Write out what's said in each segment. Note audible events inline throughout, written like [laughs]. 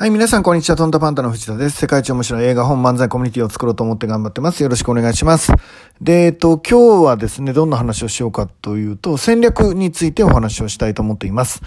はい、皆さん、こんにちは。トンタパンタの藤田です。世界一面白い映画本漫才コミュニティを作ろうと思って頑張ってます。よろしくお願いします。で、えっと、今日はですね、どんな話をしようかというと、戦略についてお話をしたいと思っています。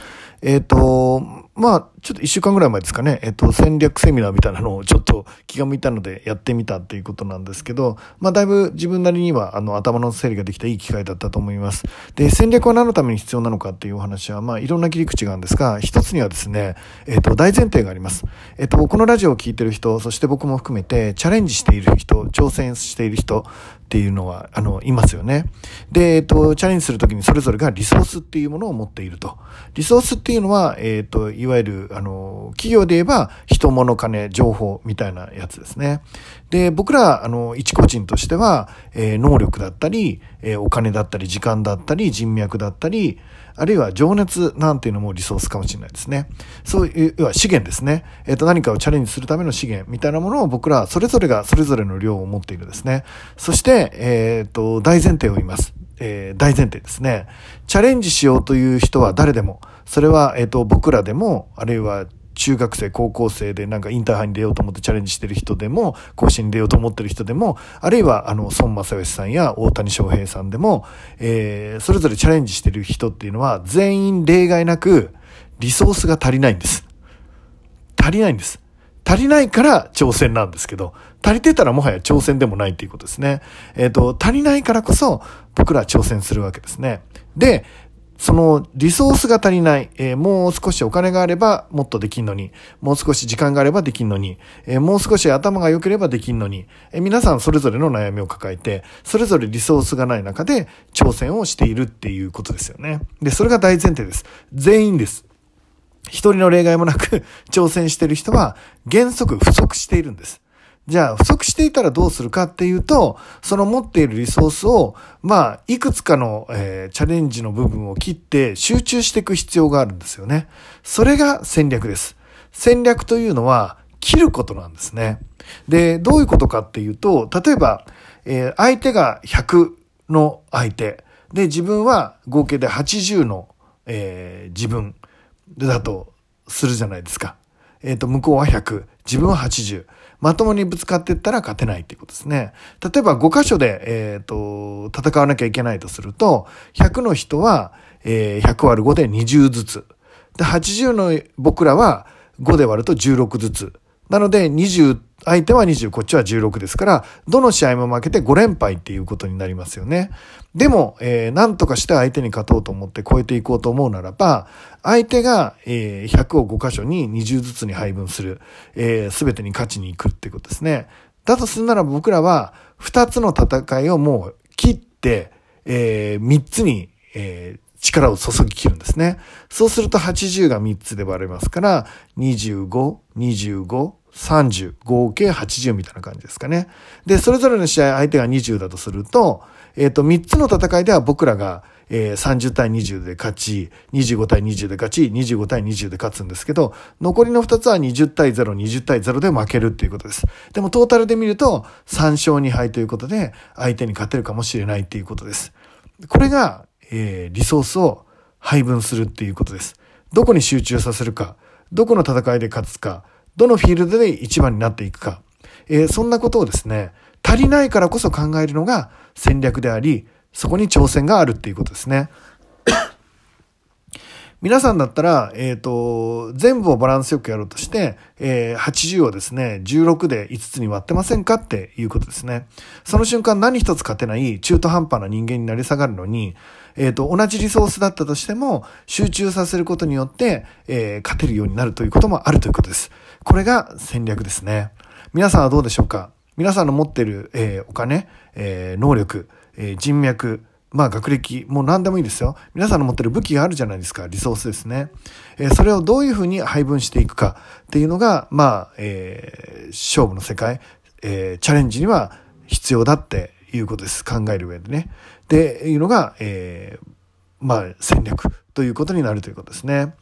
えっと、まあ、ちょっと一週間ぐらい前ですかね、えっと、戦略セミナーみたいなのをちょっと気が向いたのでやってみたっていうことなんですけど、まあ、だいぶ自分なりには、あの、頭の整理ができたいい機会だったと思います。で、戦略は何のために必要なのかっていうお話は、まあ、いろんな切り口があるんですが、一つにはですね、えっと、大前提があります。えっと、このラジオを聴いてる人、そして僕も含めて、チャレンジしている人、挑戦している人っていうのは、あの、いますよね。で、えっと、チャレンジするときにそれぞれがリソースっていうものを持っていると。リソースっていうのは、えっと、いわゆる、あの、企業で言えば、人物金、情報みたいなやつですね。で、僕ら、あの、一個人としては、えー、能力だったり、えー、お金だったり、時間だったり、人脈だったり、あるいは情熱なんていうのもリソースかもしれないですね。そういう、要は資源ですね。えっ、ー、と、何かをチャレンジするための資源みたいなものを僕ら、それぞれがそれぞれの量を持っているですね。そして、えっ、ー、と、大前提を言います。えー、大前提ですね。チャレンジしようという人は誰でも、それは、えっ、と、僕らでも、あるいは中学生、高校生でなんかインターハイに出ようと思ってチャレンジしてる人でも、甲子園に出ようと思ってる人でも、あるいはあの、孫正義さんや大谷翔平さんでも、えー、それぞれチャレンジしてる人っていうのは、全員例外なく、リソースが足りないんです。足りないんです。足りないから挑戦なんですけど、足りてたらもはや挑戦でもないっていうことですね。えっ、ー、と、足りないからこそ僕ら挑戦するわけですね。で、そのリソースが足りない、えー、もう少しお金があればもっとできんのに、もう少し時間があればできんのに、えー、もう少し頭が良ければできんのに、えー、皆さんそれぞれの悩みを抱えて、それぞれリソースがない中で挑戦をしているっていうことですよね。で、それが大前提です。全員です。一人の例外もなく [laughs] 挑戦している人は原則不足しているんです。じゃあ、不足していたらどうするかっていうと、その持っているリソースを、まあ、いくつかの、えー、チャレンジの部分を切って集中していく必要があるんですよね。それが戦略です。戦略というのは、切ることなんですね。で、どういうことかっていうと、例えば、えー、相手が100の相手。で、自分は合計で80の、えー、自分だとするじゃないですか。えっ、ー、と、向こうは100、自分は80。まともにぶつかっていったら勝てないっていうことですね。例えば5箇所で、えっ、ー、と、戦わなきゃいけないとすると、100の人は、えー、100割る5で20ずつ。で、80の僕らは5で割ると16ずつ。なので、20、相手は20、こっちは16ですから、どの試合も負けて5連敗っていうことになりますよね。でも、えー、なんとかして相手に勝とうと思って超えていこうと思うならば、相手が、えー、100を5箇所に20ずつに配分する、えー、全てに勝ちに行くっていうことですね。だとするなら僕らは、2つの戦いをもう切って、えー、3つに、えー、力を注ぎ切るんですね。そうすると80が3つで割れますから、25、25、30、合計80みたいな感じですかね。で、それぞれの試合相手が20だとすると、えっ、ー、と、3つの戦いでは僕らが、えー、30対20で勝ち、25対20で勝ち、25対20で勝つんですけど、残りの2つは20対0、20対0で負けるっていうことです。でもトータルで見ると3勝2敗ということで、相手に勝てるかもしれないっていうことです。これが、えー、リソースを配分するっていうことです。どこに集中させるか、どこの戦いで勝つか、どのフィールドで一番になっていくか、えー、そんなことをですね、足りないからこそ考えるのが戦略であり、そこに挑戦があるっていうことですね。皆さんだったら、えっ、ー、と、全部をバランスよくやろうとして、えー、80をですね、16で5つに割ってませんかっていうことですね。その瞬間何一つ勝てない中途半端な人間になり下がるのに、えっ、ー、と、同じリソースだったとしても、集中させることによって、えー、勝てるようになるということもあるということです。これが戦略ですね。皆さんはどうでしょうか？皆さんの持っている、えー、お金、えー、能力、えー、人脈、まあ学歴、もう何でもいいですよ。皆さんの持ってる武器があるじゃないですか。リソースですね。えー、それをどういうふうに配分していくかっていうのが、まあ、えー、勝負の世界、えー、チャレンジには必要だっていうことです。考える上でね。って、いうのが、えー、まあ戦略ということになるということですね。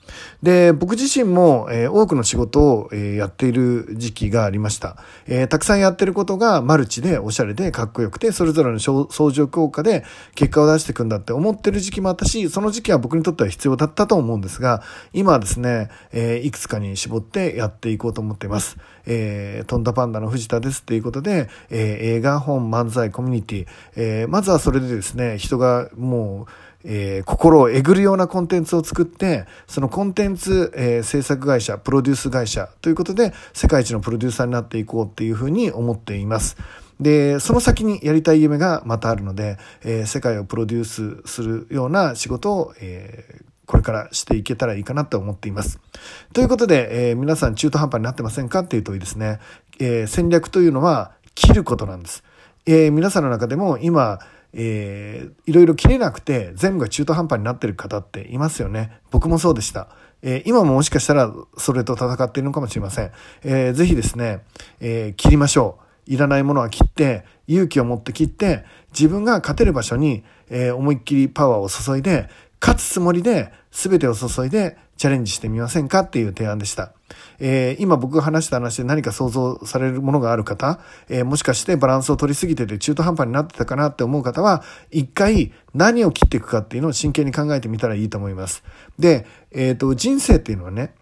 で、僕自身も、えー、多くの仕事を、えー、やっている時期がありました、えー、たくさんやってることがマルチでおしゃれでかっこよくて、それぞれの相乗効果で結果を出していくんだって思ってる時期もあったし、その時期は僕にとっては必要だったと思うんですが、今はですね、えいくつかに絞ってやっていこうと思っています。えー、トンダパンダの藤田ですっていうことで、え映画、本、漫才、コミュニティ、えまずはそれでですね、人がもう、えー、心をえぐるようなコンテンツを作って、そのコンテンツ、えー、制作会社、プロデュース会社ということで、世界一のプロデューサーになっていこうっていうふうに思っています。で、その先にやりたい夢がまたあるので、えー、世界をプロデュースするような仕事を、え、これからしていけたらいいかなと思っています。ということで、え、皆さん中途半端になってませんかっていうといいですね、え、戦略というのは切ることなんです。え、皆さんの中でも今、えー、いろいろ切れなくて全部が中途半端になってる方っていますよね。僕もそうでした。えー、今ももしかしたらそれと戦っているのかもしれません。えー、ぜひですね、えー、切りましょう。いらないものは切って、勇気を持って切って、自分が勝てる場所に、えー、思いっきりパワーを注いで、勝つつもりで全てを注いでチャレンジしてみませんかっていう提案でした。えー、今僕が話した話で何か想像されるものがある方、えー、もしかしてバランスを取りすぎてて中途半端になってたかなって思う方は、一回何を切っていくかっていうのを真剣に考えてみたらいいと思います。で、えっ、ー、と、人生っていうのはね、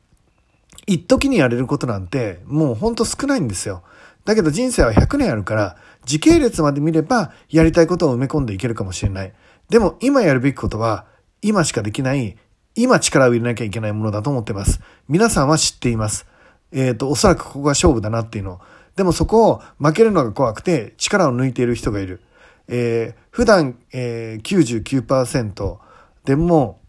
一時にやれることなんてもうほんと少ないんですよ。だけど人生は100年あるから、時系列まで見ればやりたいことを埋め込んでいけるかもしれない。でも今やるべきことは、今しかできない、今力を入れなきゃいけないものだと思ってます。皆さんは知っています。えっ、ー、と、おそらくここが勝負だなっていうの。でもそこを負けるのが怖くて力を抜いている人がいる。えー、普段、えー、99%でも、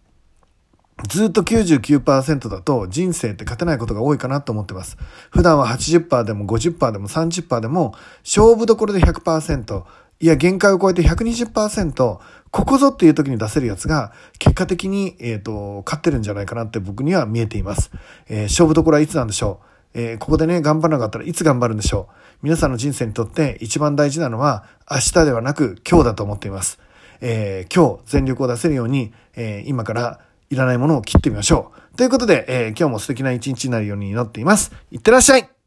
ずっと99%だと人生って勝てないことが多いかなと思ってます。普段は80%でも50%でも30%でも勝負どころで100%、いや限界を超えて120%、ここぞっていう時に出せるやつが、結果的に、えっ、ー、と、勝ってるんじゃないかなって僕には見えています。えー、勝負どころはいつなんでしょうえー、ここでね、頑張らなかったらいつ頑張るんでしょう皆さんの人生にとって一番大事なのは、明日ではなく今日だと思っています。え、今日全力を出せるように、え、今からいらないものを切ってみましょう。ということで、え、今日も素敵な一日になるように祈っています。いってらっしゃい